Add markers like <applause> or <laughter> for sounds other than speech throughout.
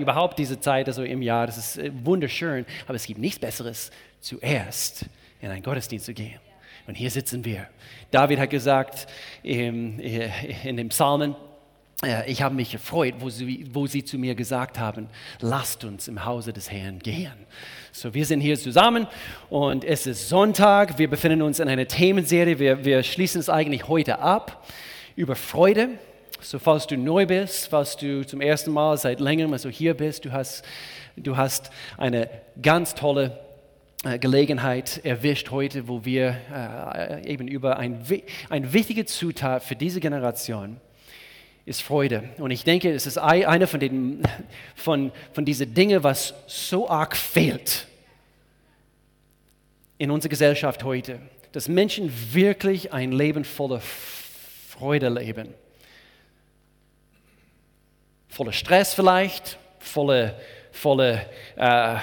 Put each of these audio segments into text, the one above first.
überhaupt diese Zeit also im Jahr, das ist äh, wunderschön, aber es gibt nichts Besseres, zuerst in einen Gottesdienst zu gehen. Und hier sitzen wir. David hat gesagt in, äh, in dem Psalmen, äh, ich habe mich gefreut, wo sie, wo sie zu mir gesagt haben, lasst uns im Hause des Herrn gehen. So, wir sind hier zusammen und es ist Sonntag. Wir befinden uns in einer Themenserie. Wir, wir schließen es eigentlich heute ab über Freude. So, falls du neu bist, falls du zum ersten Mal seit längerem also hier bist, du hast, du hast eine ganz tolle äh, Gelegenheit erwischt heute, wo wir äh, eben über ein, ein wichtige Zutat für diese Generation ist Freude. Und ich denke, es ist eine von, den, von, von diesen Dingen, was so arg fehlt in unserer Gesellschaft heute, dass Menschen wirklich ein Leben voller Freude leben. Voller Stress vielleicht, voller volle, äh,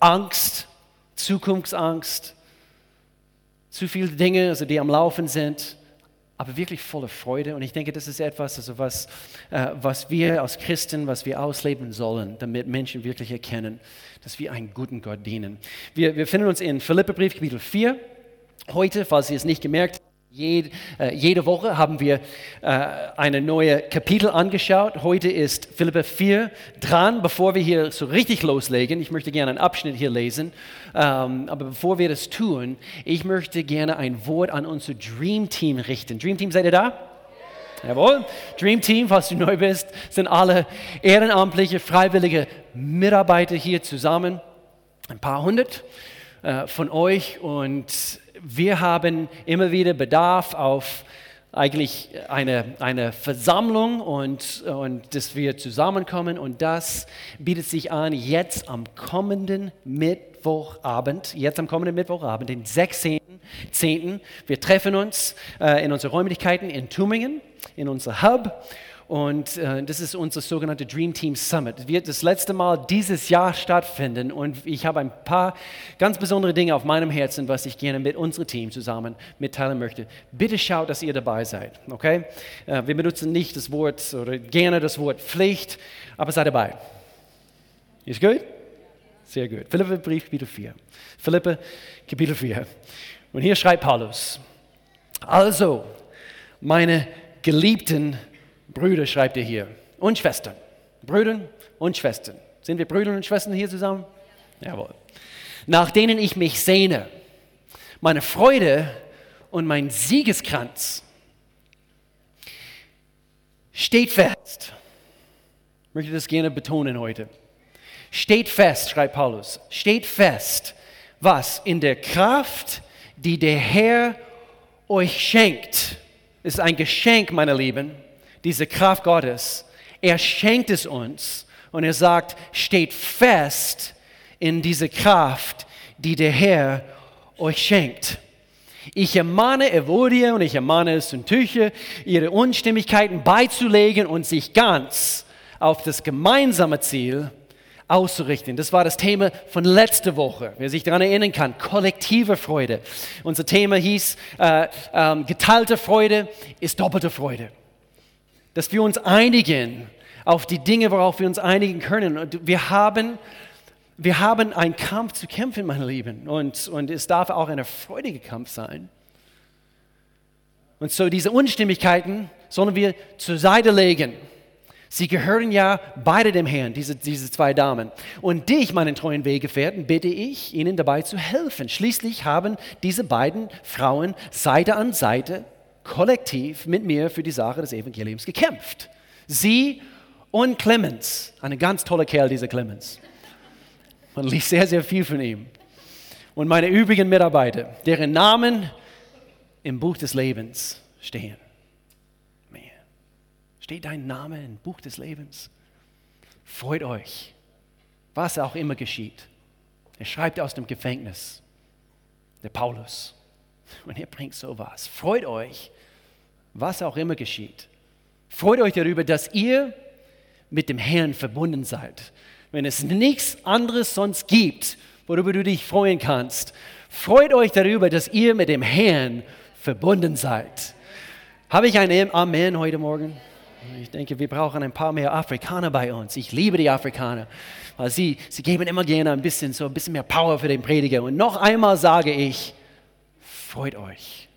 Angst, Zukunftsangst, zu viele Dinge, also die am Laufen sind, aber wirklich voller Freude. Und ich denke, das ist etwas, also was, äh, was wir als Christen, was wir ausleben sollen, damit Menschen wirklich erkennen, dass wir einen guten Gott dienen. Wir, wir finden uns in Philipperbrief Kapitel 4 heute, falls Sie es nicht gemerkt haben. Jede, äh, jede Woche haben wir äh, eine neue Kapitel angeschaut. Heute ist Philippa 4 dran. Bevor wir hier so richtig loslegen, ich möchte gerne einen Abschnitt hier lesen, ähm, aber bevor wir das tun, ich möchte gerne ein Wort an unser Dream Team richten. Dream Team, seid ihr da? Jawohl. Dream Team, falls du neu bist, sind alle ehrenamtliche, freiwillige Mitarbeiter hier zusammen. Ein paar hundert äh, von euch und wir haben immer wieder Bedarf auf eigentlich eine, eine Versammlung und, und dass wir zusammenkommen und das bietet sich an jetzt am kommenden Mittwochabend, jetzt am kommenden Mittwochabend, den 16.10. Wir treffen uns äh, in unseren Räumlichkeiten in Tübingen, in unser Hub und äh, das ist unser sogenannte Dream Team Summit. Wird das letzte Mal dieses Jahr stattfinden und ich habe ein paar ganz besondere Dinge auf meinem Herzen, was ich gerne mit unserem Team zusammen mitteilen möchte. Bitte schaut, dass ihr dabei seid, okay? Äh, wir benutzen nicht das Wort oder gerne das Wort Pflicht, aber seid dabei. Ist gut? Sehr gut. Philippe Brief, Kapitel 4. Philippe, Kapitel 4. Und hier schreibt Paulus, also, meine geliebten Brüder schreibt er hier. Und Schwestern. Brüder und Schwestern. Sind wir Brüder und Schwestern hier zusammen? Jawohl. Nach denen ich mich sehne. Meine Freude und mein Siegeskranz. Steht fest. Ich möchte das gerne betonen heute. Steht fest, schreibt Paulus. Steht fest. Was? In der Kraft, die der Herr euch schenkt. Ist ein Geschenk, meine Lieben diese Kraft Gottes. Er schenkt es uns und er sagt, steht fest in diese Kraft, die der Herr euch schenkt. Ich ermahne Evodia und ich ermahne Süntüche, ihre Unstimmigkeiten beizulegen und sich ganz auf das gemeinsame Ziel auszurichten. Das war das Thema von letzter Woche, wer sich daran erinnern kann, kollektive Freude. Unser Thema hieß, äh, äh, geteilte Freude ist doppelte Freude dass wir uns einigen auf die Dinge, worauf wir uns einigen können. Und wir haben, wir haben einen Kampf zu kämpfen, meine Lieben. Und, und es darf auch ein freudiger Kampf sein. Und so diese Unstimmigkeiten sollen wir zur Seite legen. Sie gehören ja beide dem Herrn, diese, diese zwei Damen. Und dich, meinen treuen Wegefährten, bitte ich, ihnen dabei zu helfen. Schließlich haben diese beiden Frauen Seite an Seite kollektiv mit mir für die Sache des Evangeliums gekämpft. Sie und Clemens, ein ganz toller Kerl, dieser Clemens. Man liest sehr, sehr viel von ihm. Und meine übrigen Mitarbeiter, deren Namen im Buch des Lebens stehen. Man. Steht dein Name im Buch des Lebens? Freut euch, was auch immer geschieht. Er schreibt aus dem Gefängnis, der Paulus. Und er bringt sowas. Freut euch, was auch immer geschieht. Freut euch darüber, dass ihr mit dem Herrn verbunden seid. Wenn es nichts anderes sonst gibt, worüber du dich freuen kannst, freut euch darüber, dass ihr mit dem Herrn verbunden seid. Habe ich ein Amen heute Morgen? Ich denke, wir brauchen ein paar mehr Afrikaner bei uns. Ich liebe die Afrikaner, weil sie, sie geben immer gerne ein bisschen, so ein bisschen mehr Power für den Prediger. Und noch einmal sage ich, freut euch.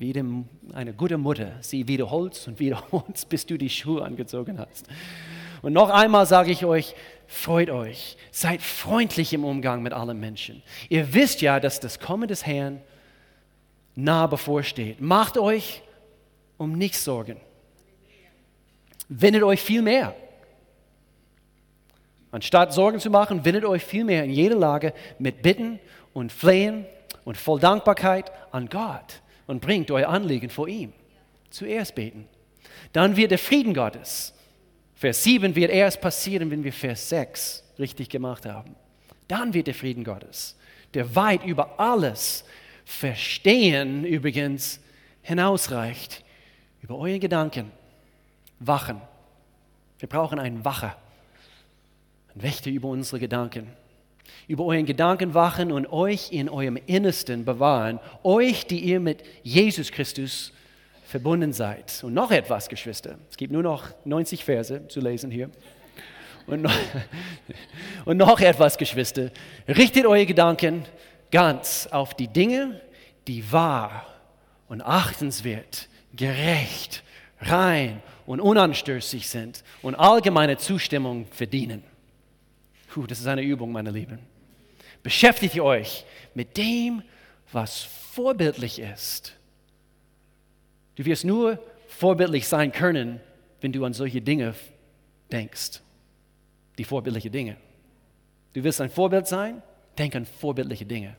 Wie dem, eine gute Mutter, sie wiederholt und <laughs> wiederholt, bis du die Schuhe angezogen hast. Und noch einmal sage ich euch, freut euch, seid freundlich im Umgang mit allen Menschen. Ihr wisst ja, dass das Kommen des Herrn nah bevorsteht. Macht euch um nichts Sorgen. Wendet euch viel mehr. Anstatt Sorgen zu machen, wendet euch viel mehr in jeder Lage mit Bitten und Flehen und voll Dankbarkeit an Gott und bringt euer Anliegen vor ihm. Zuerst beten. Dann wird der Frieden Gottes. Vers 7 wird erst passieren, wenn wir Vers 6 richtig gemacht haben. Dann wird der Frieden Gottes, der weit über alles Verstehen übrigens hinausreicht, über eure Gedanken, wachen. Wir brauchen einen Wacher, einen Wächter über unsere Gedanken über euren Gedanken wachen und euch in eurem Innersten bewahren, euch, die ihr mit Jesus Christus verbunden seid. Und noch etwas, Geschwister, es gibt nur noch 90 Verse zu lesen hier. Und noch, <laughs> und noch etwas, Geschwister, richtet eure Gedanken ganz auf die Dinge, die wahr und achtenswert, gerecht, rein und unanstößig sind und allgemeine Zustimmung verdienen. Puh, das ist eine Übung, meine Lieben. Beschäftigt euch mit dem, was vorbildlich ist. Du wirst nur vorbildlich sein können, wenn du an solche Dinge denkst. Die vorbildliche Dinge. Du willst ein Vorbild sein? Denk an vorbildliche Dinge.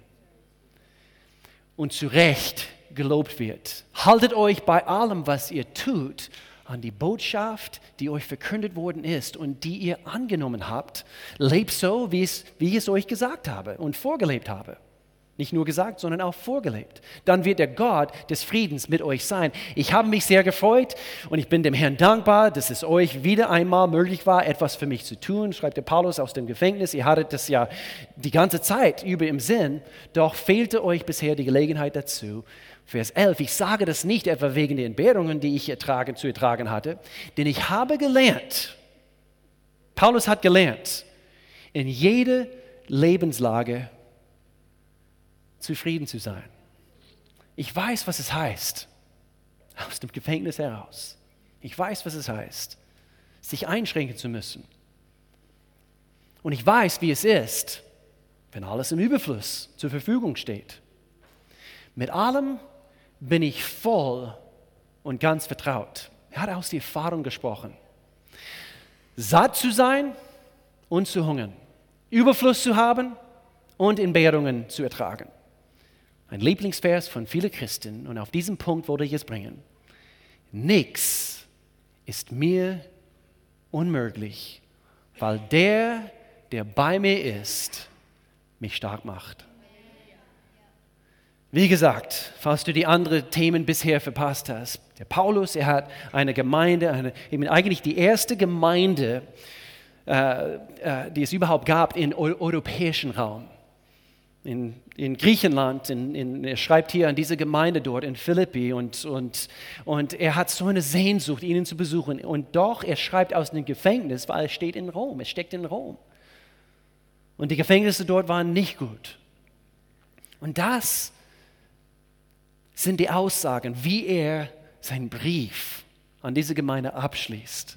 Und zu Recht gelobt wird. Haltet euch bei allem, was ihr tut, an die Botschaft, die euch verkündet worden ist und die ihr angenommen habt. Lebt so, wie, es, wie ich es euch gesagt habe und vorgelebt habe. Nicht nur gesagt, sondern auch vorgelebt. Dann wird der Gott des Friedens mit euch sein. Ich habe mich sehr gefreut und ich bin dem Herrn dankbar, dass es euch wieder einmal möglich war, etwas für mich zu tun, schreibt der Paulus aus dem Gefängnis. Ihr hattet das ja die ganze Zeit über im Sinn, doch fehlte euch bisher die Gelegenheit dazu. Vers 11, ich sage das nicht etwa wegen der Entbehrungen, die ich ertragen, zu ertragen hatte, denn ich habe gelernt, Paulus hat gelernt, in jeder Lebenslage zufrieden zu sein. Ich weiß, was es heißt, aus dem Gefängnis heraus. Ich weiß, was es heißt, sich einschränken zu müssen. Und ich weiß, wie es ist, wenn alles im Überfluss zur Verfügung steht. Mit allem bin ich voll und ganz vertraut. Er hat aus der Erfahrung gesprochen. Satt zu sein und zu hungern. Überfluss zu haben und Entbehrungen zu ertragen. Ein Lieblingsvers von vielen Christen und auf diesen Punkt wollte ich es bringen. Nichts ist mir unmöglich, weil der, der bei mir ist, mich stark macht. Wie gesagt, falls du die anderen Themen bisher verpasst hast, der Paulus, er hat eine Gemeinde, eine, eben eigentlich die erste Gemeinde, äh, äh, die es überhaupt gab im europäischen Raum. In, in Griechenland, in, in, er schreibt hier an diese Gemeinde dort in Philippi und, und, und er hat so eine Sehnsucht, ihnen zu besuchen. Und doch, er schreibt aus dem Gefängnis, weil es steht in Rom, es steckt in Rom. Und die Gefängnisse dort waren nicht gut. Und das sind die Aussagen, wie er seinen Brief an diese Gemeinde abschließt.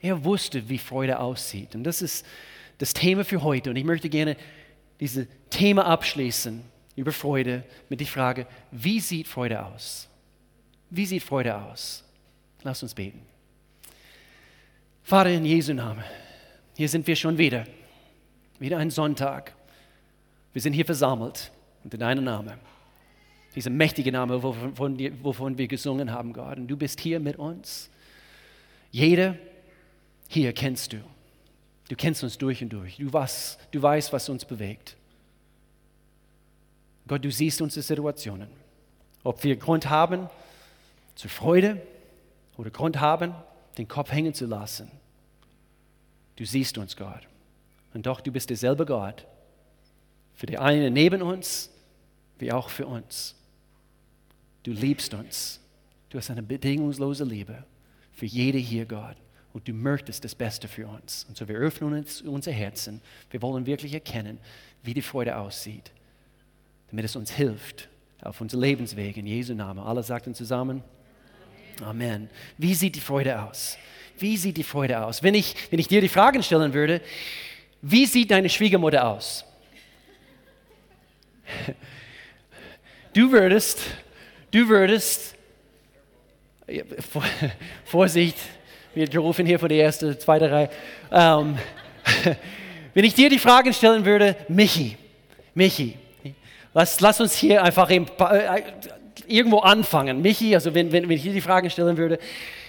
Er wusste, wie Freude aussieht. Und das ist das Thema für heute. Und ich möchte gerne dieses Thema abschließen über Freude mit der Frage, wie sieht Freude aus? Wie sieht Freude aus? Lass uns beten. Vater, in Jesu Namen, hier sind wir schon wieder. Wieder ein Sonntag. Wir sind hier versammelt unter deinem Namen dieser mächtige Name, wovon, wovon wir gesungen haben, Gott. Und du bist hier mit uns. Jeder hier kennst du. Du kennst uns durch und durch. Du, was, du weißt, was uns bewegt. Gott, du siehst unsere Situationen. Ob wir Grund haben zur Freude oder Grund haben, den Kopf hängen zu lassen. Du siehst uns, Gott. Und doch, du bist derselbe Gott. Für die einen neben uns, wie auch für uns. Du liebst uns. Du hast eine bedingungslose Liebe für jede hier, Gott. Und du möchtest das Beste für uns. Und so wir öffnen uns unser Herzen. Wir wollen wirklich erkennen, wie die Freude aussieht, damit es uns hilft auf unser Lebensweg in Jesu Namen. Alle sagten zusammen. Amen. Wie sieht die Freude aus? Wie sieht die Freude aus? Wenn ich, wenn ich dir die Fragen stellen würde, wie sieht deine Schwiegermutter aus? <laughs> Du würdest, du würdest, <laughs> Vorsicht, wir rufen hier von der ersten, zweiten Reihe. Ähm, <laughs> wenn ich dir die Fragen stellen würde, Michi, Michi, lass, lass uns hier einfach im, äh, irgendwo anfangen. Michi, also wenn, wenn, wenn ich dir die Fragen stellen würde,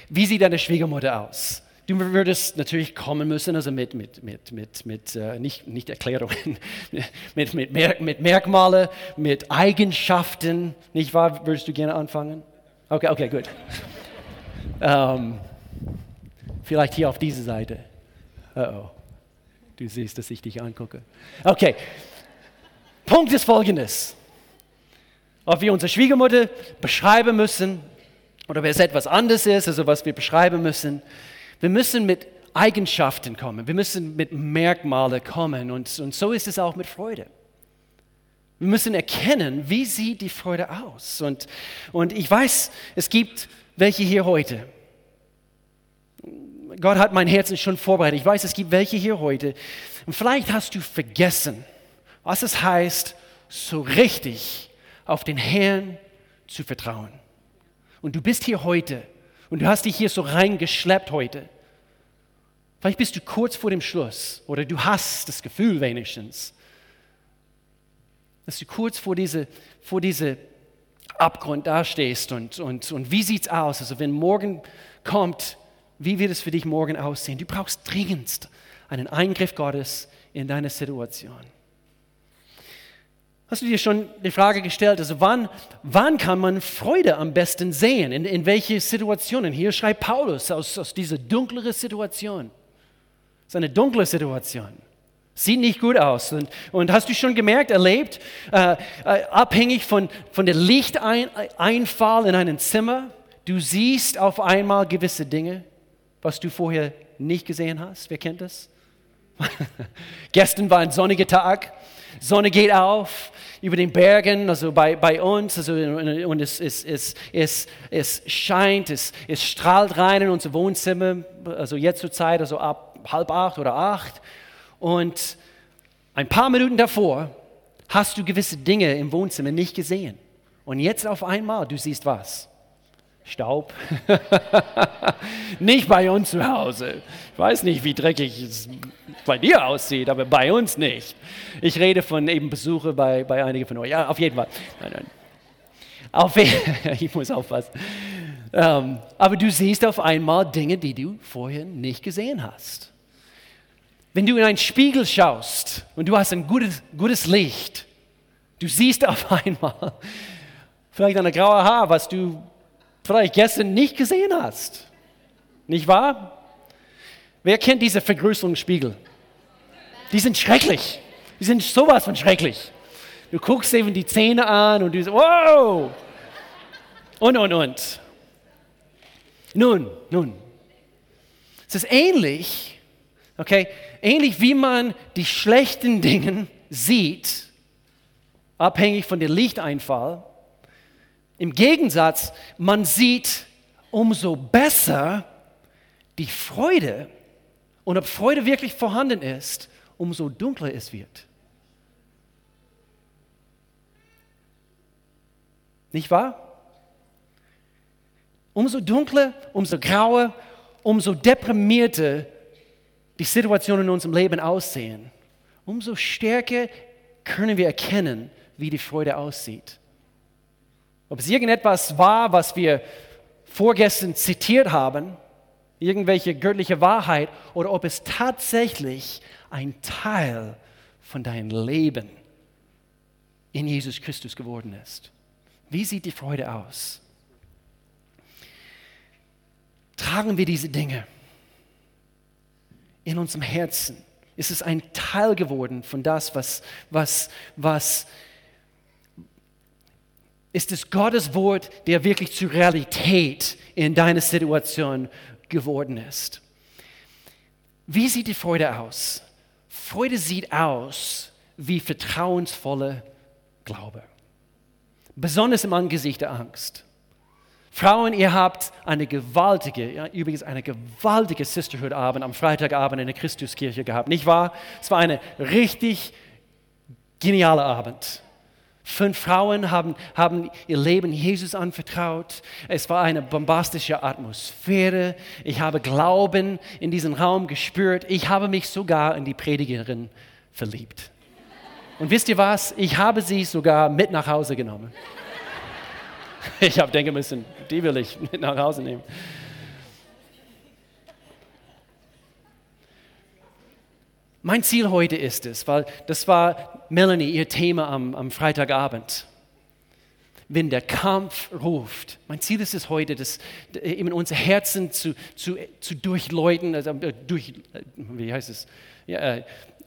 wie sieht deine Schwiegermutter aus? Du würdest natürlich kommen müssen, also mit, mit, mit, mit, mit äh, nicht, nicht Erklärungen, <laughs> mit, mit, Mer mit Merkmale, mit Eigenschaften, nicht wahr? Würdest du gerne anfangen? Okay, okay, gut. <laughs> ähm, vielleicht hier auf diese Seite. Uh oh, du siehst, dass ich dich angucke. Okay, Punkt ist folgendes. Ob wir unsere Schwiegermutter beschreiben müssen oder ob es etwas anderes ist, also was wir beschreiben müssen, wir müssen mit Eigenschaften kommen, wir müssen mit Merkmalen kommen und, und so ist es auch mit Freude. Wir müssen erkennen, wie sieht die Freude aus. Und, und ich weiß, es gibt welche hier heute. Gott hat mein Herz schon vorbereitet. Ich weiß, es gibt welche hier heute. Und vielleicht hast du vergessen, was es heißt, so richtig auf den Herrn zu vertrauen. Und du bist hier heute und du hast dich hier so reingeschleppt heute. Vielleicht bist du kurz vor dem Schluss oder du hast das Gefühl wenigstens, dass du kurz vor diese, vor diese Abgrund dastehst und, und, und wie sieht es aus? Also wenn morgen kommt, wie wird es für dich morgen aussehen? Du brauchst dringendst einen Eingriff Gottes in deine Situation. Hast du dir schon die Frage gestellt, also wann, wann kann man Freude am besten sehen? In, in welche Situationen? Hier schreibt Paulus aus, aus dieser dunkleren Situation. Es ist eine dunkle Situation. Sieht nicht gut aus. Und, und hast du schon gemerkt, erlebt, äh, äh, abhängig von, von der Lichteinfall in einem Zimmer, du siehst auf einmal gewisse Dinge, was du vorher nicht gesehen hast. Wer kennt das? <laughs> Gestern war ein sonniger Tag, Sonne geht auf über den Bergen, also bei, bei uns, also, und es, es, es, es, es scheint, es, es strahlt rein in unser Wohnzimmer, also jetzt zur Zeit, also ab halb acht oder acht. Und ein paar Minuten davor hast du gewisse Dinge im Wohnzimmer nicht gesehen. Und jetzt auf einmal, du siehst was? Staub. <laughs> nicht bei uns zu Hause. Ich weiß nicht, wie dreckig es bei dir aussieht, aber bei uns nicht. Ich rede von eben Besuche bei, bei einigen von euch. Ja, auf jeden Fall. Nein, nein. Auf, <laughs> ich muss aufpassen. Ähm, aber du siehst auf einmal Dinge, die du vorher nicht gesehen hast. Wenn du in einen Spiegel schaust und du hast ein gutes, gutes Licht, du siehst auf <laughs> einmal vielleicht eine graue Haar, was du vielleicht gestern nicht gesehen hast. Nicht wahr? Wer kennt diese Vergrößerungsspiegel? Die sind schrecklich. Die sind sowas von schrecklich. Du guckst eben die Zähne an und du sagst, wow! Und, und, und. Nun, nun. Es ist ähnlich, okay, ähnlich wie man die schlechten Dinge sieht, abhängig von dem Lichteinfall, im Gegensatz, man sieht umso besser die Freude und ob Freude wirklich vorhanden ist, umso dunkler es wird. Nicht wahr? Umso dunkler, umso grauer, umso deprimierter die Situationen in unserem Leben aussehen, umso stärker können wir erkennen, wie die Freude aussieht. Ob es irgendetwas war, was wir vorgestern zitiert haben, irgendwelche göttliche Wahrheit, oder ob es tatsächlich ein Teil von deinem Leben in Jesus Christus geworden ist. Wie sieht die Freude aus? Tragen wir diese Dinge in unserem Herzen? Ist es ein Teil geworden von das, was, was, was ist es Gottes Wort, der wirklich zur Realität in deiner Situation geworden ist. Wie sieht die Freude aus? Freude sieht aus wie vertrauensvolle Glaube. Besonders im Angesicht der Angst. Frauen, ihr habt eine gewaltige, ja, übrigens eine gewaltige Sisterhood-Abend am Freitagabend in der Christuskirche gehabt, nicht wahr? Es war eine richtig geniale Abend. Fünf Frauen haben, haben ihr Leben Jesus anvertraut. Es war eine bombastische Atmosphäre. Ich habe Glauben in diesem Raum gespürt. Ich habe mich sogar in die Predigerin verliebt. Und wisst ihr was? Ich habe sie sogar mit nach Hause genommen. <laughs> Ich habe denken müssen, die will ich mit nach Hause nehmen. Mein Ziel heute ist es, weil das war Melanie ihr Thema am, am Freitagabend. Wenn der Kampf ruft, mein Ziel ist es heute, das, eben unser Herzen zu, zu, zu durchläuten, also äh, durch, äh, wie heißt es, ja, äh,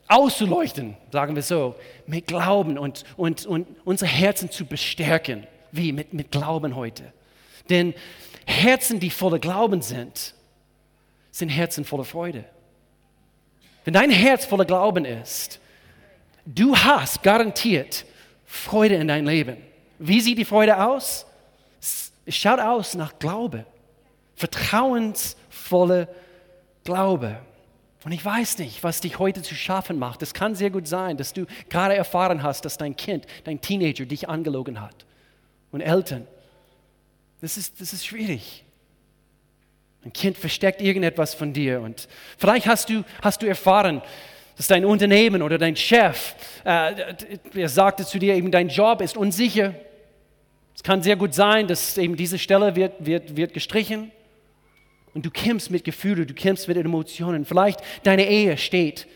auszuleuchten, sagen wir so, mit Glauben und, und, und unsere Herzen zu bestärken. Wie? Mit, mit Glauben heute. Denn Herzen, die voller Glauben sind, sind Herzen voller Freude. Wenn dein Herz voller Glauben ist, du hast garantiert Freude in dein Leben. Wie sieht die Freude aus? Es schaut aus nach Glaube. Vertrauensvolle Glaube. Und ich weiß nicht, was dich heute zu schaffen macht. Es kann sehr gut sein, dass du gerade erfahren hast, dass dein Kind, dein Teenager dich angelogen hat. Und Eltern, das ist, das ist schwierig. Ein Kind versteckt irgendetwas von dir und vielleicht hast du, hast du erfahren, dass dein Unternehmen oder dein Chef, äh, er sagte zu dir eben, dein Job ist unsicher. Es kann sehr gut sein, dass eben diese Stelle wird, wird, wird gestrichen und du kämpfst mit Gefühlen, du kämpfst mit Emotionen. Vielleicht deine Ehe steht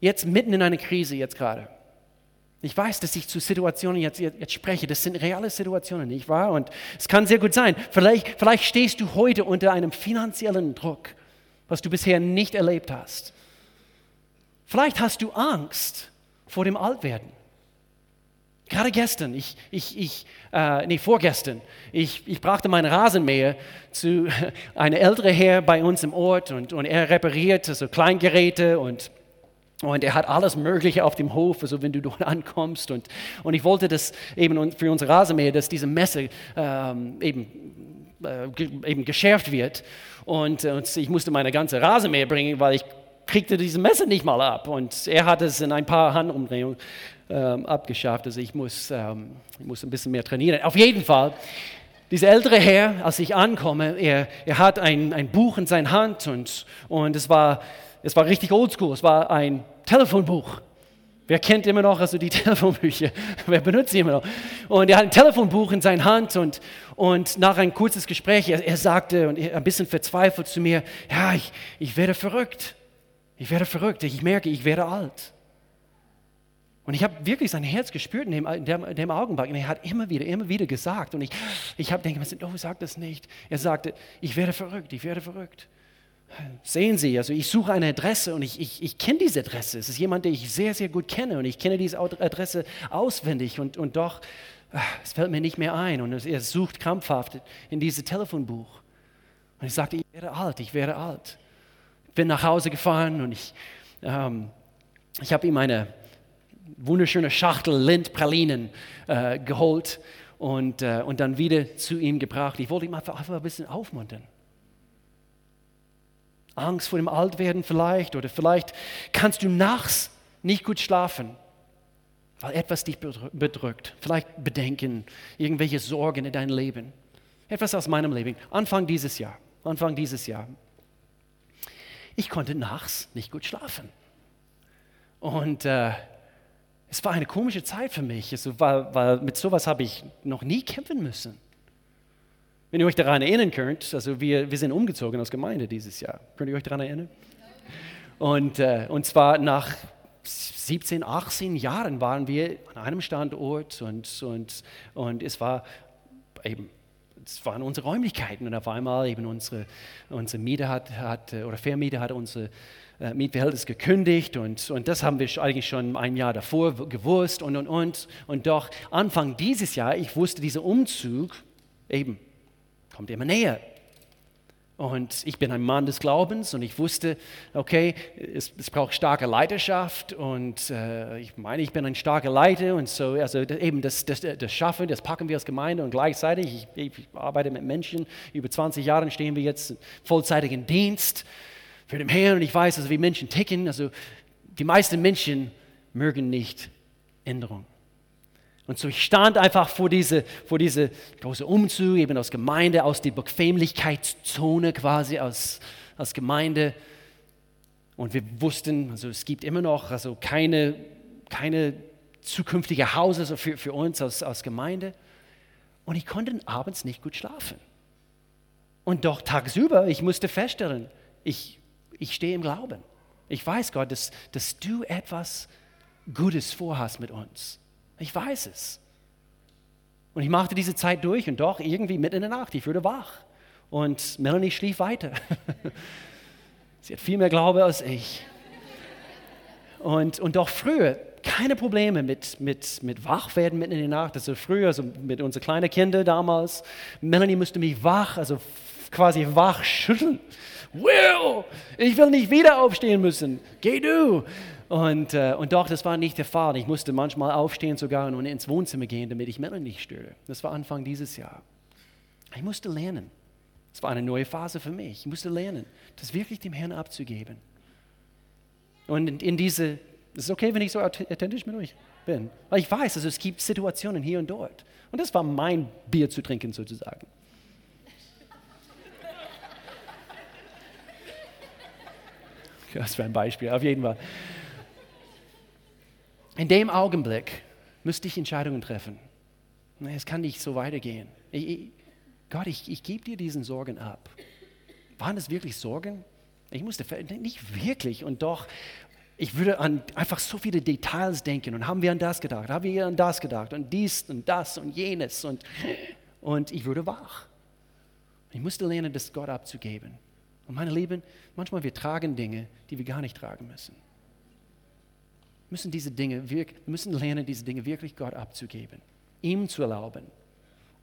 jetzt mitten in einer Krise jetzt gerade. Ich weiß, dass ich zu Situationen jetzt, jetzt, spreche. Das sind reale Situationen, nicht wahr? Und es kann sehr gut sein. Vielleicht, vielleicht stehst du heute unter einem finanziellen Druck, was du bisher nicht erlebt hast. Vielleicht hast du Angst vor dem Altwerden. Gerade gestern, ich, ich, ich äh, nee, vorgestern, ich, ich brachte meinen Rasenmäher zu <laughs> einer älteren Herr bei uns im Ort und, und er reparierte so Kleingeräte und und er hat alles Mögliche auf dem Hof, also wenn du <laughs> dort ankommst. Und, und ich wollte das eben für unsere Rasenmäher, dass diese Messe ähm, eben, äh, eben geschärft wird. Und, und, ich musste meine ganze Rasenmäher bringen, weil ich kriegte diese Messe nicht mal ab. Und er hat es in ein paar Handumdrehungen ähm, abgeschafft. Also ich muss, ähm, ich muss ein bisschen mehr trainieren. Auf jeden Fall, dieser ältere Herr, als ich ankomme, er, er hat ein, ein Buch in seiner Hand und, und es war es war richtig oldschool, es war ein Telefonbuch. Wer kennt immer noch also die <laughs> Telefonbücher? Wer benutzt sie immer noch? Und er hat ein Telefonbuch in seiner Hand und, und nach ein kurzes Gespräch, er, er sagte und er, ein bisschen verzweifelt zu mir, ja, ich, ich werde verrückt. Ich werde verrückt. Ich merke, ich werde alt. Und ich habe wirklich sein Herz gespürt in dem, in dem, in dem Augenblick. Und er hat immer wieder, immer wieder gesagt. Und ich, ich habe gedacht, oh, sag das nicht. Er sagte, ich werde verrückt, ich werde verrückt. Sehen Sie, also ich suche eine Adresse und ich, ich, ich kenne diese Adresse. Es ist jemand, den ich sehr, sehr gut kenne und ich kenne diese Adresse auswendig und, und doch, ah, es fällt mir nicht mehr ein. Und er sucht krampfhaft in dieses Telefonbuch. Und ich sagte, ich werde alt, ich werde alt. Ich bin nach Hause gefahren und ich, ähm, ich habe ihm eine wunderschöne Schachtel Lindpralinen äh, geholt und, äh, und dann wieder zu ihm gebracht. Ich wollte ihm einfach, einfach ein bisschen aufmuntern. Angst vor dem Altwerden vielleicht oder vielleicht kannst du nachts nicht gut schlafen, weil etwas dich bedrückt. Vielleicht Bedenken, irgendwelche Sorgen in deinem Leben. Etwas aus meinem Leben. Anfang dieses Jahr. Anfang dieses Jahr. Ich konnte nachts nicht gut schlafen. Und äh, es war eine komische Zeit für mich, also, weil, weil mit sowas habe ich noch nie kämpfen müssen. Wenn ihr euch daran erinnern könnt, also wir, wir sind umgezogen als Gemeinde dieses Jahr. Könnt ihr euch daran erinnern? Und, äh, und zwar nach 17, 18 Jahren waren wir an einem Standort und, und, und es war eben es waren unsere Räumlichkeiten und auf einmal eben unsere, unsere Mieter hat, hat oder Vermieter hat unsere äh, Mietverhältnis gekündigt und, und das haben wir eigentlich schon ein Jahr davor gewusst und und und und doch Anfang dieses Jahr, ich wusste dieser Umzug eben kommt immer näher. Und ich bin ein Mann des Glaubens und ich wusste, okay, es, es braucht starke Leiterschaft und äh, ich meine, ich bin ein starker Leiter und so, also eben das, das, das schaffen, das packen wir als Gemeinde und gleichzeitig, ich, ich arbeite mit Menschen, über 20 Jahre stehen wir jetzt vollzeitigen Dienst für den Herrn und ich weiß, also wie Menschen ticken, also die meisten Menschen mögen nicht Änderung. Und so ich stand einfach vor diese, vor diese große Umzug, eben aus Gemeinde, aus der Bequemlichkeitszone quasi, aus, aus Gemeinde. Und wir wussten, also es gibt immer noch also keine, keine zukünftige Hause also für, für uns als, als Gemeinde. Und ich konnte abends nicht gut schlafen. Und doch tagsüber, ich musste feststellen, ich, ich stehe im Glauben. Ich weiß, Gott, dass, dass du etwas Gutes vorhast mit uns. Ich weiß es. Und ich machte diese Zeit durch und doch irgendwie mitten in der Nacht, ich wurde wach. Und Melanie schlief weiter. <laughs> Sie hat viel mehr Glaube als ich. Und, und doch früher keine Probleme mit, mit, mit Wachwerden mitten in der Nacht. Also früher, also mit unseren kleinen Kindern damals. Melanie musste mich wach, also quasi wach schütteln. Will, ich will nicht wieder aufstehen müssen. Geh du. Und, äh, und doch, das war nicht der Fall. Ich musste manchmal aufstehen sogar und ins Wohnzimmer gehen, damit ich Melanie nicht störe. Das war Anfang dieses Jahr. Ich musste lernen. Es war eine neue Phase für mich. Ich musste lernen, das wirklich dem Herrn abzugeben. Und in, in diese, es ist okay, wenn ich so authentisch mit euch bin. Weil ich weiß, also es gibt Situationen hier und dort. Und das war mein Bier zu trinken sozusagen. <laughs> Das wäre ein Beispiel, auf jeden Fall. In dem Augenblick müsste ich Entscheidungen treffen. Es kann nicht so weitergehen. Ich, ich, Gott, ich, ich gebe dir diesen Sorgen ab. Waren es wirklich Sorgen? Ich musste nicht wirklich und doch, ich würde an einfach so viele Details denken und haben wir an das gedacht, haben wir an das gedacht und dies und das und jenes und, und ich würde wach. Ich musste lernen, das Gott abzugeben. Und meine Lieben, manchmal wir tragen Dinge, die wir gar nicht tragen müssen müssen diese Dinge, müssen lernen, diese Dinge wirklich Gott abzugeben, ihm zu erlauben.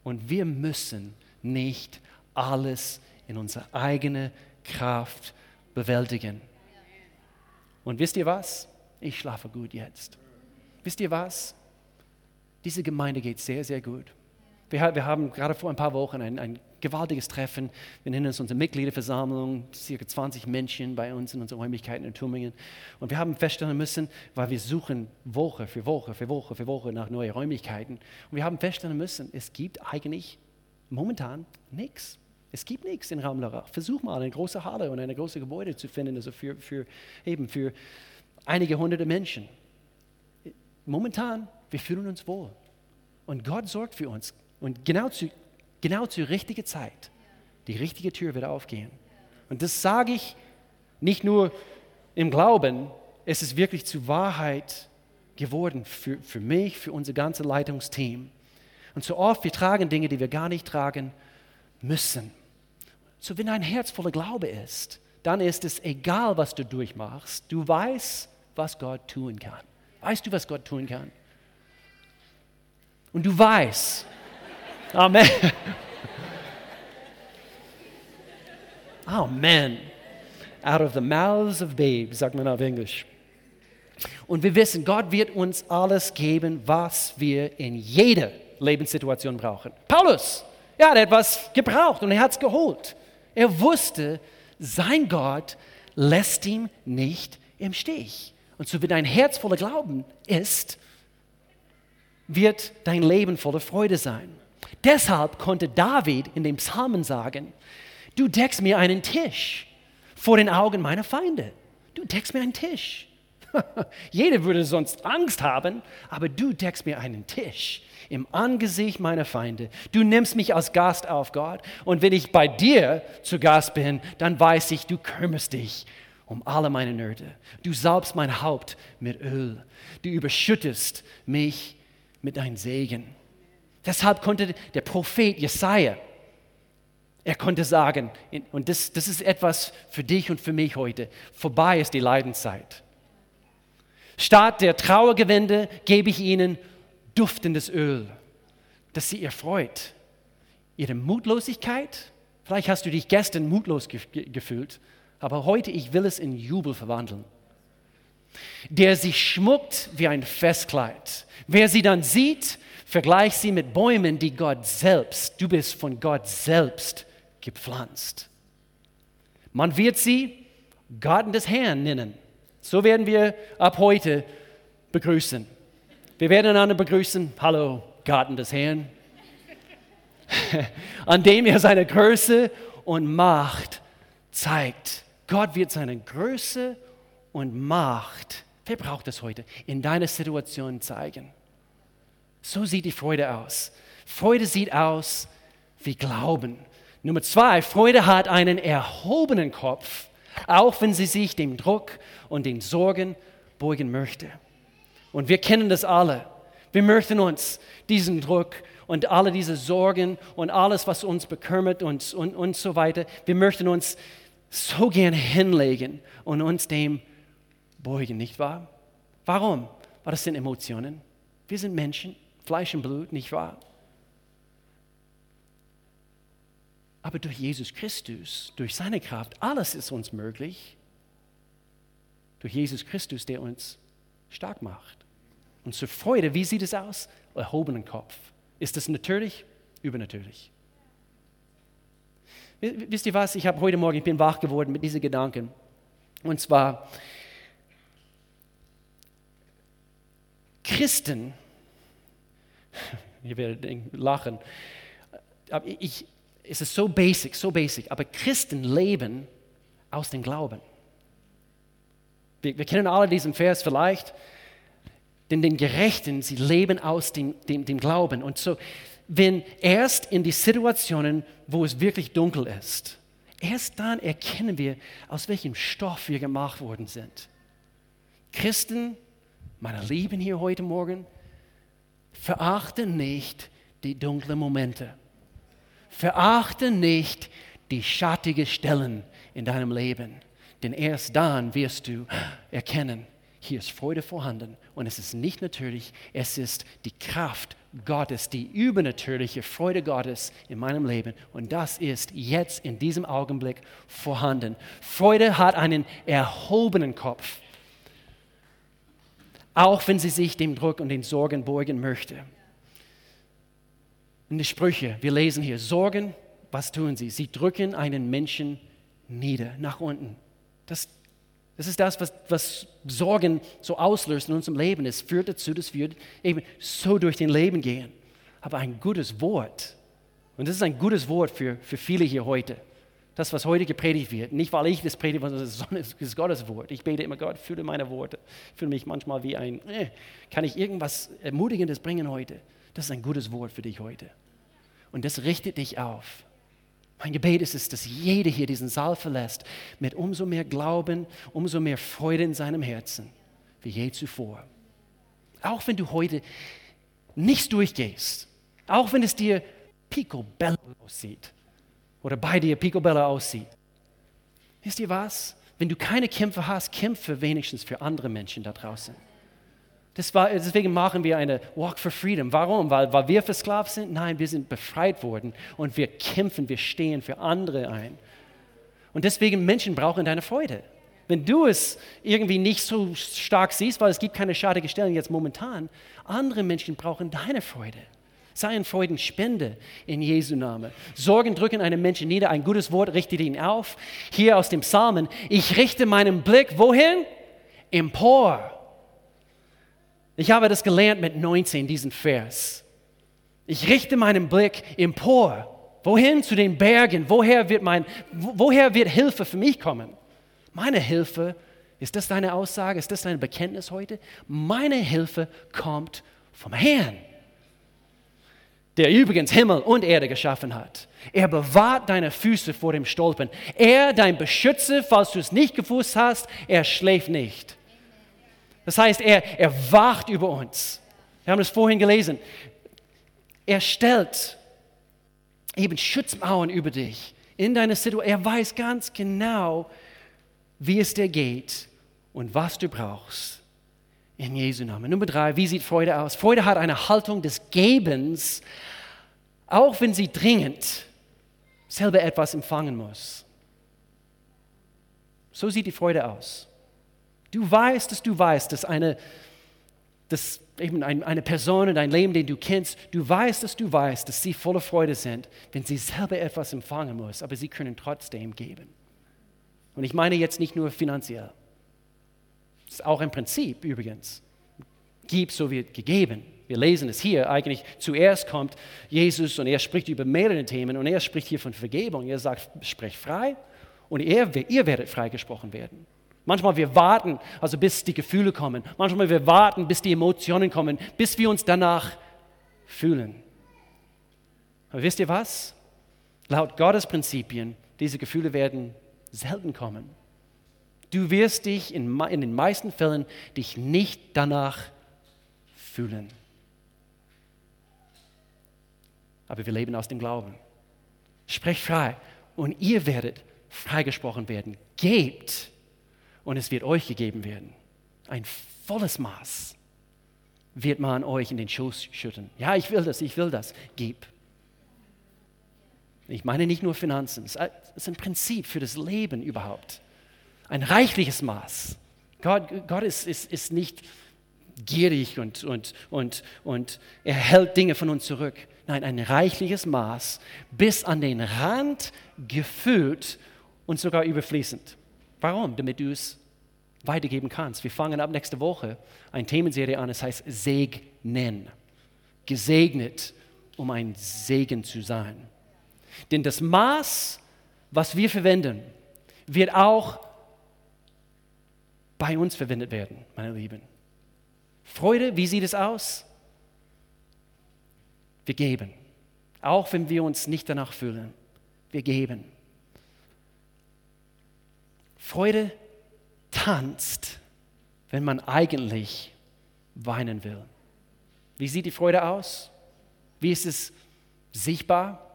Und wir müssen nicht alles in unsere eigene Kraft bewältigen. Und wisst ihr was? Ich schlafe gut jetzt. Wisst ihr was? Diese Gemeinde geht sehr, sehr gut. Wir, wir haben gerade vor ein paar Wochen ein, ein gewaltiges Treffen. Wir nennen es unsere Mitgliederversammlung, circa 20 Menschen bei uns in unseren Räumlichkeiten in Tübingen. Und wir haben feststellen müssen, weil wir suchen Woche für Woche für Woche für Woche nach neuen Räumlichkeiten. Und wir haben feststellen müssen, es gibt eigentlich momentan nichts. Es gibt nichts in Raumlerach. Versuch mal, eine große Halle und eine große Gebäude zu finden, also für, für, eben für einige hunderte Menschen. Momentan, wir fühlen uns wohl. Und Gott sorgt für uns. Und genau zu Genau zur richtigen Zeit. Die richtige Tür wird aufgehen. Und das sage ich nicht nur im Glauben, es ist wirklich zur Wahrheit geworden für, für mich, für unser ganzes Leitungsteam. Und so oft, wir tragen Dinge, die wir gar nicht tragen müssen. So, wenn dein Herz voller Glaube ist, dann ist es egal, was du durchmachst. Du weißt, was Gott tun kann. Weißt du, was Gott tun kann? Und du weißt, Amen. Amen. Out of the mouths of babes, sagt man auf Englisch. Und wir wissen, Gott wird uns alles geben, was wir in jeder Lebenssituation brauchen. Paulus, ja, der hat was gebraucht und er hat es geholt. Er wusste, sein Gott lässt ihn nicht im Stich. Und so wie dein Herz voller Glauben ist, wird dein Leben voller Freude sein. Deshalb konnte David in dem Psalmen sagen, du deckst mir einen Tisch vor den Augen meiner Feinde. Du deckst mir einen Tisch. <laughs> Jeder würde sonst Angst haben, aber du deckst mir einen Tisch im Angesicht meiner Feinde. Du nimmst mich als Gast auf, Gott. Und wenn ich bei dir zu Gast bin, dann weiß ich, du kümmerst dich um alle meine Nöte. Du salbst mein Haupt mit Öl. Du überschüttest mich mit deinem Segen. Deshalb konnte der Prophet Jesaja, er konnte sagen, und das, das ist etwas für dich und für mich heute, vorbei ist die Leidenszeit. Statt der Trauergewände gebe ich ihnen duftendes Öl, das sie erfreut. Ihre Mutlosigkeit Vielleicht hast du dich gestern mutlos ge gefühlt, aber heute, ich will es in Jubel verwandeln. Der sich schmuckt wie ein Festkleid. Wer sie dann sieht, vergleicht sie mit Bäumen, die Gott selbst, du bist von Gott selbst gepflanzt. Man wird sie Garten des Herrn nennen. So werden wir ab heute begrüßen. Wir werden einander begrüßen. Hallo, Garten des Herrn. <laughs> An dem er seine Größe und Macht zeigt. Gott wird seine Größe und Macht, wer braucht das heute, in deiner Situation zeigen. So sieht die Freude aus. Freude sieht aus wie Glauben. Nummer zwei, Freude hat einen erhobenen Kopf, auch wenn sie sich dem Druck und den Sorgen beugen möchte. Und wir kennen das alle. Wir möchten uns diesen Druck und alle diese Sorgen und alles, was uns bekümmert und, und, und so weiter, wir möchten uns so gern hinlegen und uns dem beugen, nicht wahr? Warum? Weil das sind Emotionen. Wir sind Menschen, Fleisch und Blut, nicht wahr? Aber durch Jesus Christus, durch seine Kraft, alles ist uns möglich. Durch Jesus Christus, der uns stark macht. Und zur Freude, wie sieht es aus? Erhobenen Kopf. Ist das natürlich? Übernatürlich. Wisst ihr was? Ich habe heute Morgen, ich bin wach geworden mit diesen Gedanken. Und zwar, Christen, <laughs> ihr werdet lachen, aber ich, es ist so basic, so basic, aber Christen leben aus dem Glauben. Wir, wir kennen alle diesen Vers vielleicht, denn den Gerechten, sie leben aus dem, dem, dem Glauben. Und so, wenn erst in die Situationen, wo es wirklich dunkel ist, erst dann erkennen wir, aus welchem Stoff wir gemacht worden sind. Christen, meine Lieben hier heute Morgen, verachte nicht die dunklen Momente. Verachte nicht die schattigen Stellen in deinem Leben, denn erst dann wirst du erkennen, hier ist Freude vorhanden und es ist nicht natürlich, es ist die Kraft Gottes, die übernatürliche Freude Gottes in meinem Leben und das ist jetzt in diesem Augenblick vorhanden. Freude hat einen erhobenen Kopf, auch wenn sie sich dem Druck und den Sorgen beugen möchte. In den Sprüche, wir lesen hier, Sorgen, was tun sie? Sie drücken einen Menschen nieder, nach unten. Das das ist das, was, was Sorgen so auslöst in unserem Leben. Es führt dazu, dass wir eben so durch den Leben gehen. Aber ein gutes Wort, und das ist ein gutes Wort für, für viele hier heute, das, was heute gepredigt wird, nicht weil ich das predige, sondern das ist Gottes Wort. Ich bete immer, Gott, fühle meine Worte. Fühle mich manchmal wie ein, äh, kann ich irgendwas Ermutigendes bringen heute? Das ist ein gutes Wort für dich heute. Und das richtet dich auf. Mein Gebet ist es, dass jeder hier diesen Saal verlässt mit umso mehr Glauben, umso mehr Freude in seinem Herzen, wie je zuvor. Auch wenn du heute nichts durchgehst, auch wenn es dir picobello aussieht oder bei dir picobello aussieht. Wisst ihr was? Wenn du keine Kämpfe hast, kämpfe wenigstens für andere Menschen da draußen. War, deswegen machen wir eine Walk for Freedom. Warum? Weil, weil wir versklavt sind? Nein, wir sind befreit worden und wir kämpfen, wir stehen für andere ein. Und deswegen Menschen brauchen deine Freude. Wenn du es irgendwie nicht so stark siehst, weil es gibt keine schadige Stellen jetzt momentan, andere Menschen brauchen deine Freude. Sei ein Freudenspende in Jesu Namen. Sorgen drücken einen Menschen nieder. Ein gutes Wort richtet ihn auf. Hier aus dem Psalmen. Ich richte meinen Blick wohin? Empor ich habe das gelernt mit 19, diesen Vers. Ich richte meinen Blick empor. Wohin? Zu den Bergen. Woher wird, mein, woher wird Hilfe für mich kommen? Meine Hilfe, ist das deine Aussage? Ist das dein Bekenntnis heute? Meine Hilfe kommt vom Herrn, der übrigens Himmel und Erde geschaffen hat. Er bewahrt deine Füße vor dem Stolpern. Er, dein Beschützer, falls du es nicht gewusst hast, er schläft nicht. Das heißt, er, er wacht über uns. Wir haben es vorhin gelesen. Er stellt eben Schutzmauern über dich in deiner Situation. Er weiß ganz genau, wie es dir geht und was du brauchst. In Jesu Namen. Nummer drei, wie sieht Freude aus? Freude hat eine Haltung des Gebens, auch wenn sie dringend selber etwas empfangen muss. So sieht die Freude aus. Du weißt, dass du weißt, dass eine, dass eben eine Person in deinem Leben, den du kennst, du weißt, dass du weißt, dass sie voller Freude sind, wenn sie selber etwas empfangen muss, aber sie können trotzdem geben. Und ich meine jetzt nicht nur finanziell. Ist auch ein Prinzip übrigens. Gib, so wird gegeben. Wir lesen es hier. Eigentlich zuerst kommt Jesus und er spricht über mehrere Themen und er spricht hier von Vergebung. Er sagt, sprich frei und ihr, ihr werdet freigesprochen werden. Manchmal wir warten, also bis die Gefühle kommen. Manchmal wir warten, bis die Emotionen kommen, bis wir uns danach fühlen. Aber wisst ihr was? Laut Gottes Prinzipien, diese Gefühle werden selten kommen. Du wirst dich in, in den meisten Fällen dich nicht danach fühlen. aber wir leben aus dem Glauben. Sprecht frei und ihr werdet freigesprochen werden. Gebt und es wird euch gegeben werden. Ein volles Maß wird man euch in den Schoß schütten. Ja, ich will das, ich will das. Gib. Ich meine nicht nur Finanzen, es ist ein Prinzip für das Leben überhaupt. Ein reichliches Maß. Gott, Gott ist, ist, ist nicht gierig und, und, und, und er hält Dinge von uns zurück. Nein, ein reichliches Maß, bis an den Rand gefüllt und sogar überfließend. Warum? Damit du es weitergeben kannst. Wir fangen ab nächste Woche eine Themenserie an, es heißt Segnen. Gesegnet, um ein Segen zu sein. Denn das Maß, was wir verwenden, wird auch bei uns verwendet werden, meine Lieben. Freude, wie sieht es aus? Wir geben. Auch wenn wir uns nicht danach fühlen. Wir geben. Freude tanzt, wenn man eigentlich weinen will. Wie sieht die Freude aus? Wie ist es sichtbar?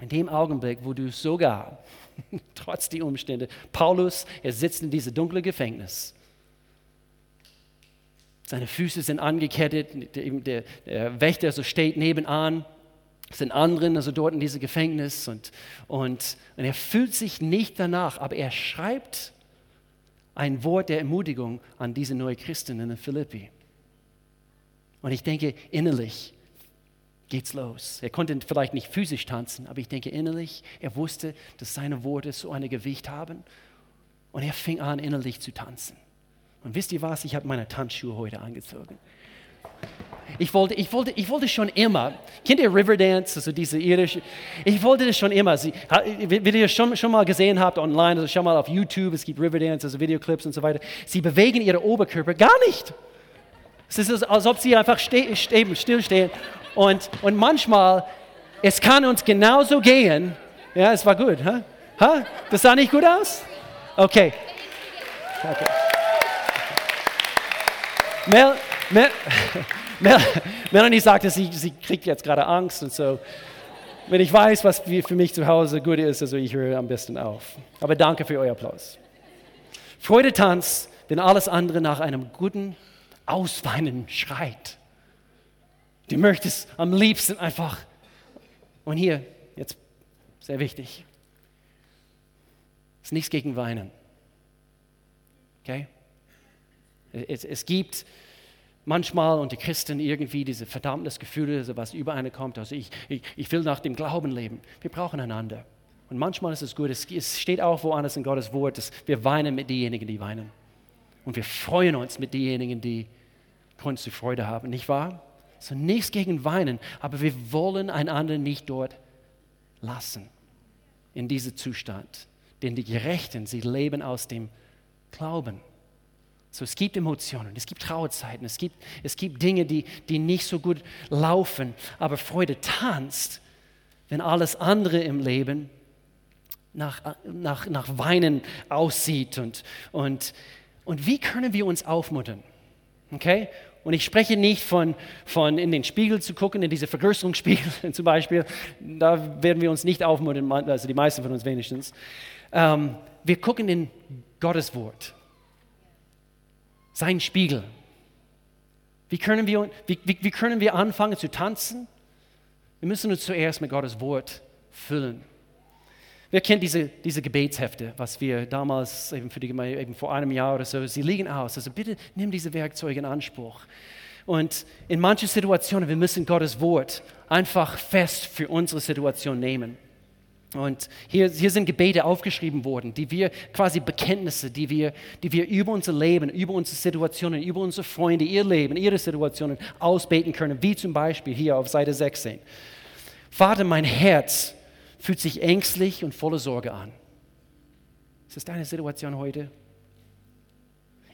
In dem Augenblick, wo du sogar, <laughs> trotz der Umstände, Paulus, er sitzt in diesem dunklen Gefängnis seine Füße sind angekettet, der, der Wächter so steht nebenan, es sind anderen, also dort in diesem Gefängnis und, und, und er fühlt sich nicht danach, aber er schreibt ein Wort der Ermutigung an diese neue Christin in Philippi. Und ich denke, innerlich geht's los. Er konnte vielleicht nicht physisch tanzen, aber ich denke innerlich, er wusste, dass seine Worte so ein Gewicht haben. Und er fing an, innerlich zu tanzen. Und wisst ihr was? Ich habe meine Tanzschuhe heute angezogen. Ich wollte, ich, wollte, ich wollte schon immer, kennt ihr Riverdance, also diese irische, ich wollte das schon immer, Sie, wie ihr schon, schon mal gesehen habt online, also schon mal auf YouTube, es gibt Riverdance, also Videoclips und so weiter, sie bewegen ihre Oberkörper gar nicht. Es ist, als ob sie einfach ste stillstehen. Und, und manchmal, es kann uns genauso gehen, ja, es war gut, ha? ha? Das sah nicht gut aus? Okay. okay. Mel, Mel, <laughs> Mel, Melanie sagte, sie, sie kriegt jetzt gerade Angst und so. Wenn ich weiß, was für mich zu Hause gut ist, also ich höre am besten auf. Aber danke für euer Applaus. Freude tanzt, wenn alles andere nach einem guten Ausweinen schreit. Du möchtest am liebsten einfach. Und hier, jetzt sehr wichtig, ist nichts gegen Weinen. Okay? Es, es gibt manchmal unter Christen irgendwie diese Verdammnisgefühle, also was über eine kommt. Also ich, ich, ich will nach dem Glauben leben. Wir brauchen einander. Und manchmal ist es gut, es, es steht auch woanders in Gottes Wort, dass wir weinen mit denjenigen, die weinen. Und wir freuen uns mit denjenigen, die Grund zur Freude haben, nicht wahr? So nichts gegen Weinen, aber wir wollen einander nicht dort lassen, in diesem Zustand. Denn die Gerechten, sie leben aus dem Glauben. So, es gibt Emotionen, es gibt Trauerzeiten, es gibt, es gibt Dinge, die, die nicht so gut laufen, aber Freude tanzt, wenn alles andere im Leben nach, nach, nach Weinen aussieht. Und, und, und wie können wir uns aufmuntern? Okay? Und ich spreche nicht von, von in den Spiegel zu gucken, in diese Vergrößerungsspiegel <laughs> zum Beispiel. Da werden wir uns nicht aufmuntern, also die meisten von uns wenigstens. Ähm, wir gucken in Gottes Wort sein Spiegel. Wie können, wir, wie, wie, wie können wir anfangen zu tanzen? Wir müssen uns zuerst mit Gottes Wort füllen. Wer kennt diese, diese Gebetshefte, was wir damals eben für die Gemeinde, eben vor einem Jahr oder so, sie liegen aus. Also bitte nimm diese Werkzeuge in Anspruch. Und in manchen Situationen, wir müssen Gottes Wort einfach fest für unsere Situation nehmen. Und hier, hier sind Gebete aufgeschrieben worden, die wir quasi Bekenntnisse, die wir, die wir über unser Leben, über unsere Situationen, über unsere Freunde, ihr Leben, ihre Situationen ausbeten können, wie zum Beispiel hier auf Seite 16. Vater, mein Herz fühlt sich ängstlich und voller Sorge an. Ist das deine Situation heute?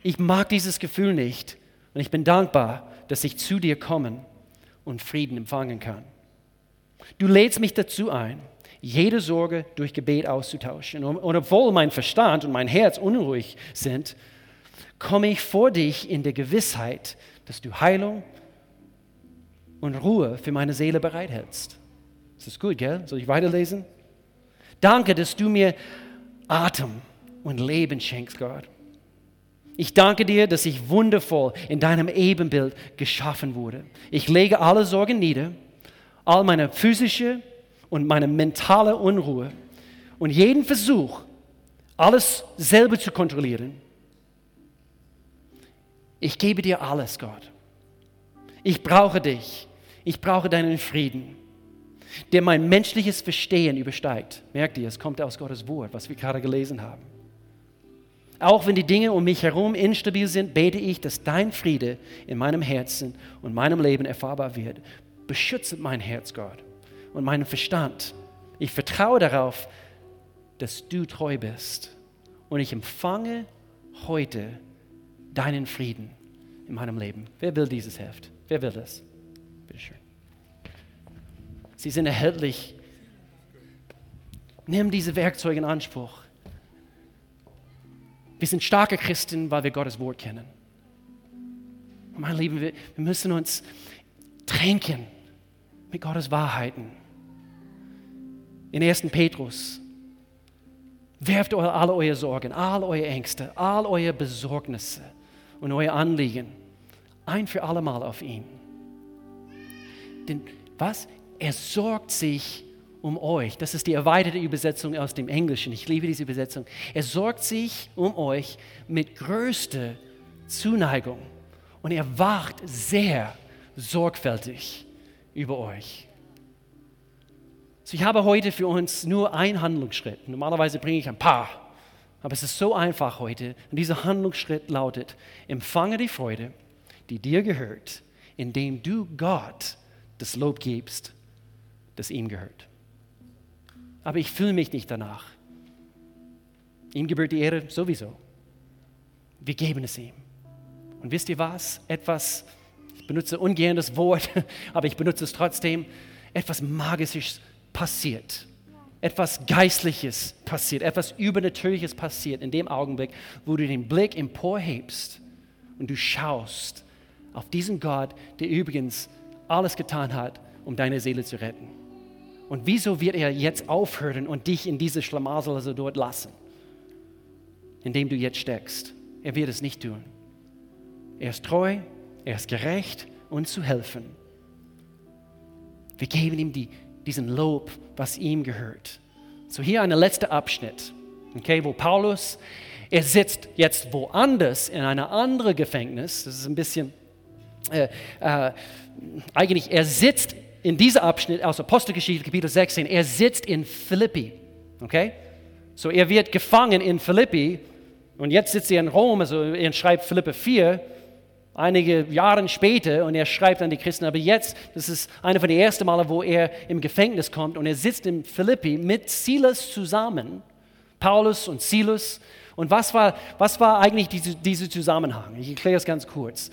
Ich mag dieses Gefühl nicht und ich bin dankbar, dass ich zu dir kommen und Frieden empfangen kann. Du lädst mich dazu ein, jede Sorge durch Gebet auszutauschen. Und, obwohl mein Verstand und mein Herz unruhig sind, komme ich vor dich in der Gewissheit, dass du Heilung und Ruhe für meine Seele bereithältst. Das ist gut, gell? Soll ich weiterlesen? Danke, dass du mir Atem und Leben schenkst, Gott. Ich danke dir, dass ich wundervoll in deinem Ebenbild geschaffen wurde. Ich lege alle Sorgen nieder, all meine physische und meine mentale Unruhe und jeden Versuch, alles selber zu kontrollieren. Ich gebe dir alles, Gott. Ich brauche dich. Ich brauche deinen Frieden, der mein menschliches Verstehen übersteigt. Merkt ihr, es kommt aus Gottes Wort, was wir gerade gelesen haben. Auch wenn die Dinge um mich herum instabil sind, bete ich, dass dein Friede in meinem Herzen und meinem Leben erfahrbar wird. Beschütze mein Herz, Gott, und meinen Verstand. Ich vertraue darauf, dass du treu bist. Und ich empfange heute deinen Frieden in meinem Leben. Wer will dieses Heft? Wer will das? Bitte schön. Sie sind erhältlich. Nimm diese Werkzeuge in Anspruch. Wir sind starke Christen, weil wir Gottes Wort kennen. Mein Lieben, wir, wir müssen uns tränken mit Gottes Wahrheiten. In 1. Petrus, werft alle eure Sorgen, all eure Ängste, all eure Besorgnisse und eure Anliegen ein für allemal auf ihn. Denn was? Er sorgt sich um euch. Das ist die erweiterte Übersetzung aus dem Englischen. Ich liebe diese Übersetzung. Er sorgt sich um euch mit größter Zuneigung und er wacht sehr sorgfältig über euch. So, ich habe heute für uns nur einen Handlungsschritt. Normalerweise bringe ich ein paar, aber es ist so einfach heute. Und dieser Handlungsschritt lautet, empfange die Freude, die dir gehört, indem du Gott das Lob gibst, das ihm gehört aber ich fühle mich nicht danach. Ihm gebührt die Ehre sowieso. Wir geben es ihm. Und wisst ihr was? Etwas, ich benutze ungern das Wort, <laughs> aber ich benutze es trotzdem, etwas Magisches passiert. Etwas Geistliches passiert, etwas Übernatürliches passiert in dem Augenblick, wo du den Blick emporhebst und du schaust auf diesen Gott, der übrigens alles getan hat, um deine Seele zu retten. Und wieso wird er jetzt aufhören und dich in diese Schlamassel also dort lassen, in dem du jetzt steckst? Er wird es nicht tun. Er ist treu, er ist gerecht und zu helfen. Wir geben ihm die, diesen Lob, was ihm gehört. So hier ein letzter Abschnitt, okay, wo Paulus, er sitzt jetzt woanders in einer anderen Gefängnis. Das ist ein bisschen, äh, äh, eigentlich, er sitzt in diesem Abschnitt aus Apostelgeschichte Kapitel 16, er sitzt in Philippi. Okay? So, er wird gefangen in Philippi und jetzt sitzt er in Rom, also er schreibt Philippe 4, einige Jahre später und er schreibt an die Christen, aber jetzt, das ist einer von den ersten Male, wo er im Gefängnis kommt und er sitzt in Philippi mit Silas zusammen, Paulus und Silas. Und was war, was war eigentlich dieser diese Zusammenhang? Ich erkläre es ganz kurz.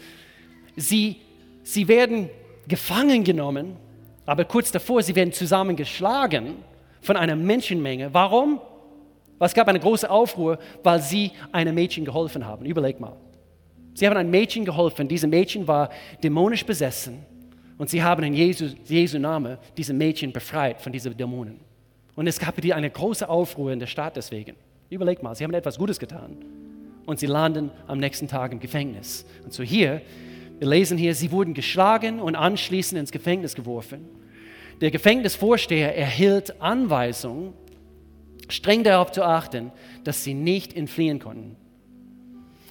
Sie, sie werden gefangen genommen aber kurz davor, sie werden zusammengeschlagen von einer Menschenmenge. Warum? Es gab eine große Aufruhr, weil sie einem Mädchen geholfen haben. Überleg mal. Sie haben einem Mädchen geholfen. Dieses Mädchen war dämonisch besessen. Und sie haben in Jesu, Jesu Namen diese Mädchen befreit von diesen Dämonen. Und es gab eine große Aufruhr in der Stadt deswegen. Überleg mal, sie haben etwas Gutes getan. Und sie landen am nächsten Tag im Gefängnis. Und so hier wir lesen hier, sie wurden geschlagen und anschließend ins Gefängnis geworfen. Der Gefängnisvorsteher erhielt Anweisung, streng darauf zu achten, dass sie nicht entfliehen konnten.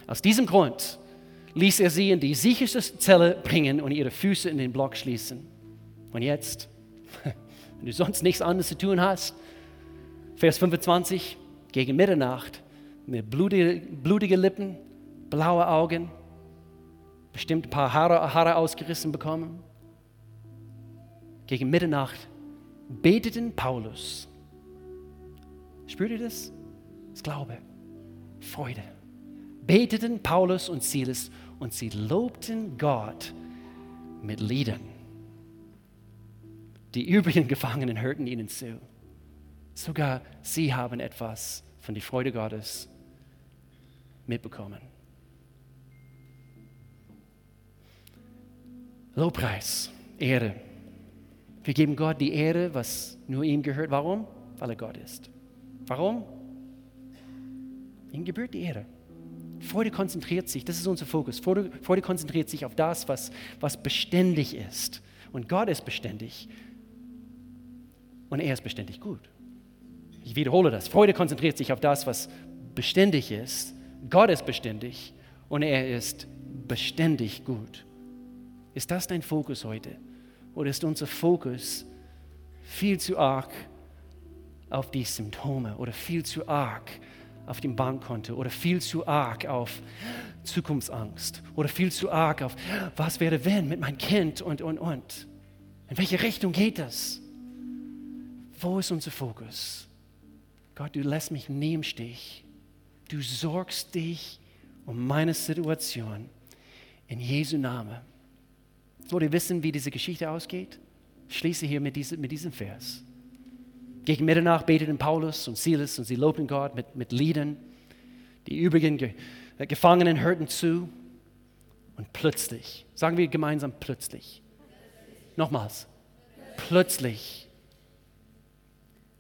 Aus diesem Grund ließ er sie in die sicherste Zelle bringen und ihre Füße in den Block schließen. Und jetzt, <laughs> wenn du sonst nichts anderes zu tun hast, Vers 25, gegen Mitternacht, mit blutige, blutige Lippen, blaue Augen, bestimmt ein paar Haare, Haare ausgerissen bekommen. Gegen Mitternacht beteten Paulus. Spürt ihr das? Das Glaube, Freude. Beteten Paulus und Silas und sie lobten Gott mit Liedern. Die übrigen Gefangenen hörten ihnen zu. Sogar sie haben etwas von der Freude Gottes mitbekommen. Lobpreis, Ehre. Wir geben Gott die Ehre, was nur ihm gehört. Warum? Weil er Gott ist. Warum? Ihm gebührt die Ehre. Freude konzentriert sich, das ist unser Fokus. Freude, Freude konzentriert sich auf das, was, was beständig ist. Und Gott ist beständig. Und er ist beständig gut. Ich wiederhole das. Freude konzentriert sich auf das, was beständig ist. Gott ist beständig und er ist beständig gut. Ist das dein Fokus heute? Oder ist unser Fokus viel zu arg auf die Symptome oder viel zu arg auf dem Bankkonto oder viel zu arg auf Zukunftsangst oder viel zu arg auf, was wäre wenn mit meinem Kind und, und, und. In welche Richtung geht das? Wo ist unser Fokus? Gott, du lässt mich nie im Stich. Du sorgst dich um meine Situation. In Jesu Namen. Wollt ihr wissen, wie diese Geschichte ausgeht? Schließe hier mit, diese, mit diesem Vers. Gegen Mitternacht beteten Paulus und Silas und sie lobten Gott mit, mit Liedern. Die übrigen Ge äh, Gefangenen hörten zu. Und plötzlich, sagen wir gemeinsam plötzlich. Nochmals. Plötzlich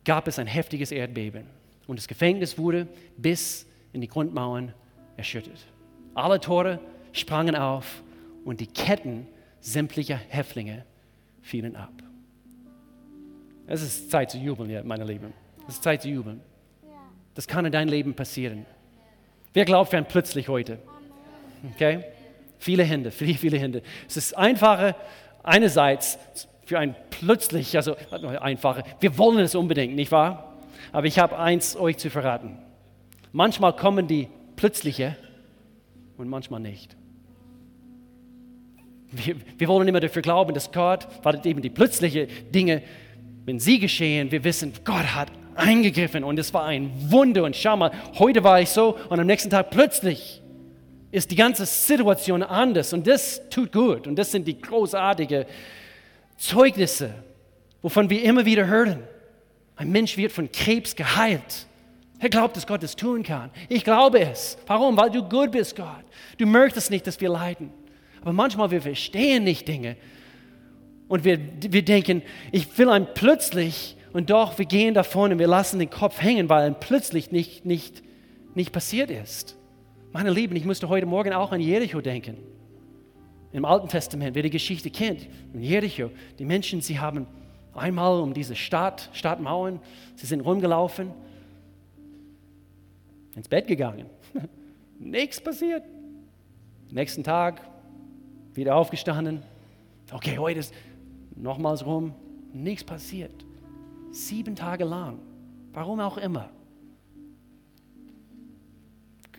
gab es ein heftiges Erdbeben und das Gefängnis wurde bis in die Grundmauern erschüttert. Alle Tore sprangen auf und die Ketten sämtlicher Häftlinge fielen ab. Es ist Zeit zu jubeln, meine Lieben. Es ist Zeit zu jubeln. Das kann in deinem Leben passieren. Wer glaubt ein plötzlich heute? Okay? Viele Hände, <laughs> viele, viele Hände. Es ist einfacher, einerseits für ein plötzlich, also einfacher, wir wollen es unbedingt, nicht wahr? Aber ich habe eins euch zu verraten. Manchmal kommen die plötzliche und manchmal nicht. Wir, wir wollen immer dafür glauben, dass Gott, weil eben die plötzlichen Dinge, wenn sie geschehen, wir wissen, Gott hat eingegriffen und es war ein Wunder. Und schau mal, heute war ich so und am nächsten Tag plötzlich ist die ganze Situation anders und das tut gut. Und das sind die großartigen Zeugnisse, wovon wir immer wieder hören. Ein Mensch wird von Krebs geheilt. Er glaubt, dass Gott es tun kann. Ich glaube es. Warum? Weil du gut bist, Gott. Du möchtest nicht, dass wir leiden. Aber manchmal wir verstehen nicht Dinge. Und wir, wir denken, ich will ein plötzlich und doch wir gehen davon und wir lassen den Kopf hängen, weil ein plötzlich nicht, nicht, nicht passiert ist. Meine Lieben, ich musste heute Morgen auch an Jericho denken. Im Alten Testament, wer die Geschichte kennt, in Jericho, die Menschen, sie haben einmal um diese Stadt, Stadtmauern, sie sind rumgelaufen ins Bett gegangen. <laughs> Nichts passiert. Nächsten Tag wieder aufgestanden. Okay, heute ist nochmals rum. Nichts passiert. Sieben Tage lang. Warum auch immer.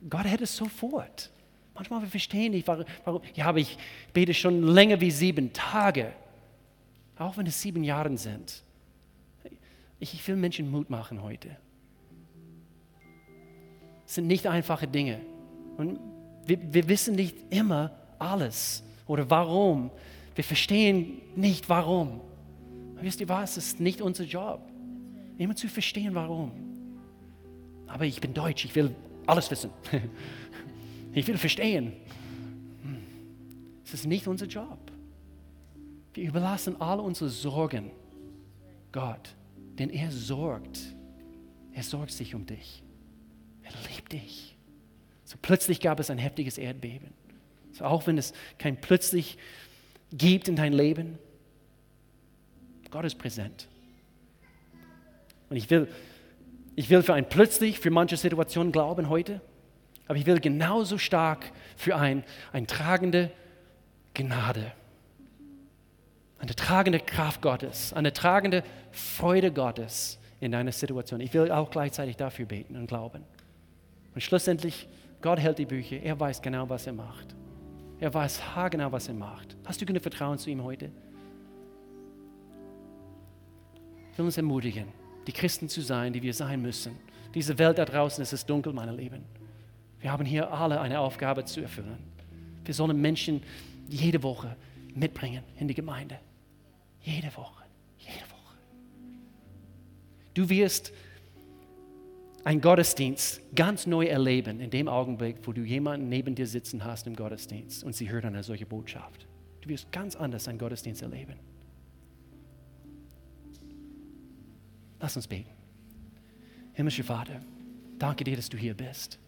Gott hätte es sofort. Manchmal wir verstehen nicht, warum, warum. Ja, aber ich bete schon länger wie sieben Tage. Auch wenn es sieben Jahre sind. Ich will Menschen Mut machen heute. Es sind nicht einfache Dinge. Und wir, wir wissen nicht immer alles oder warum. Wir verstehen nicht warum. Aber wisst ihr was? Es ist nicht unser Job, immer zu verstehen, warum. Aber ich bin Deutsch, ich will alles wissen. <laughs> Ich will verstehen. Es ist nicht unser Job. Wir überlassen alle unsere Sorgen Gott, denn er sorgt. Er sorgt sich um dich. Er liebt dich. So plötzlich gab es ein heftiges Erdbeben. So auch wenn es kein plötzlich gibt in dein Leben, Gott ist präsent. Und ich will Ich will für ein plötzlich, für manche Situationen glauben heute, aber ich will genauso stark für ein, ein tragende Gnade, eine tragende Kraft Gottes, eine tragende Freude Gottes in deiner Situation. Ich will auch gleichzeitig dafür beten und glauben. Und schlussendlich, Gott hält die Bücher, er weiß genau, was er macht. Er weiß haargenau, was er macht. Hast du genug Vertrauen zu ihm heute? Ich will uns ermutigen, die Christen zu sein, die wir sein müssen. Diese Welt da draußen ist es dunkel, meine Lieben. Wir haben hier alle eine Aufgabe zu erfüllen. Wir sollen Menschen jede Woche mitbringen in die Gemeinde. Jede Woche. Jede Woche. Du wirst einen Gottesdienst ganz neu erleben in dem Augenblick, wo du jemanden neben dir sitzen hast im Gottesdienst und sie hört eine solche Botschaft. Du wirst ganz anders einen Gottesdienst erleben. Lass uns beten. Himmlischer Vater, danke dir, dass du hier bist.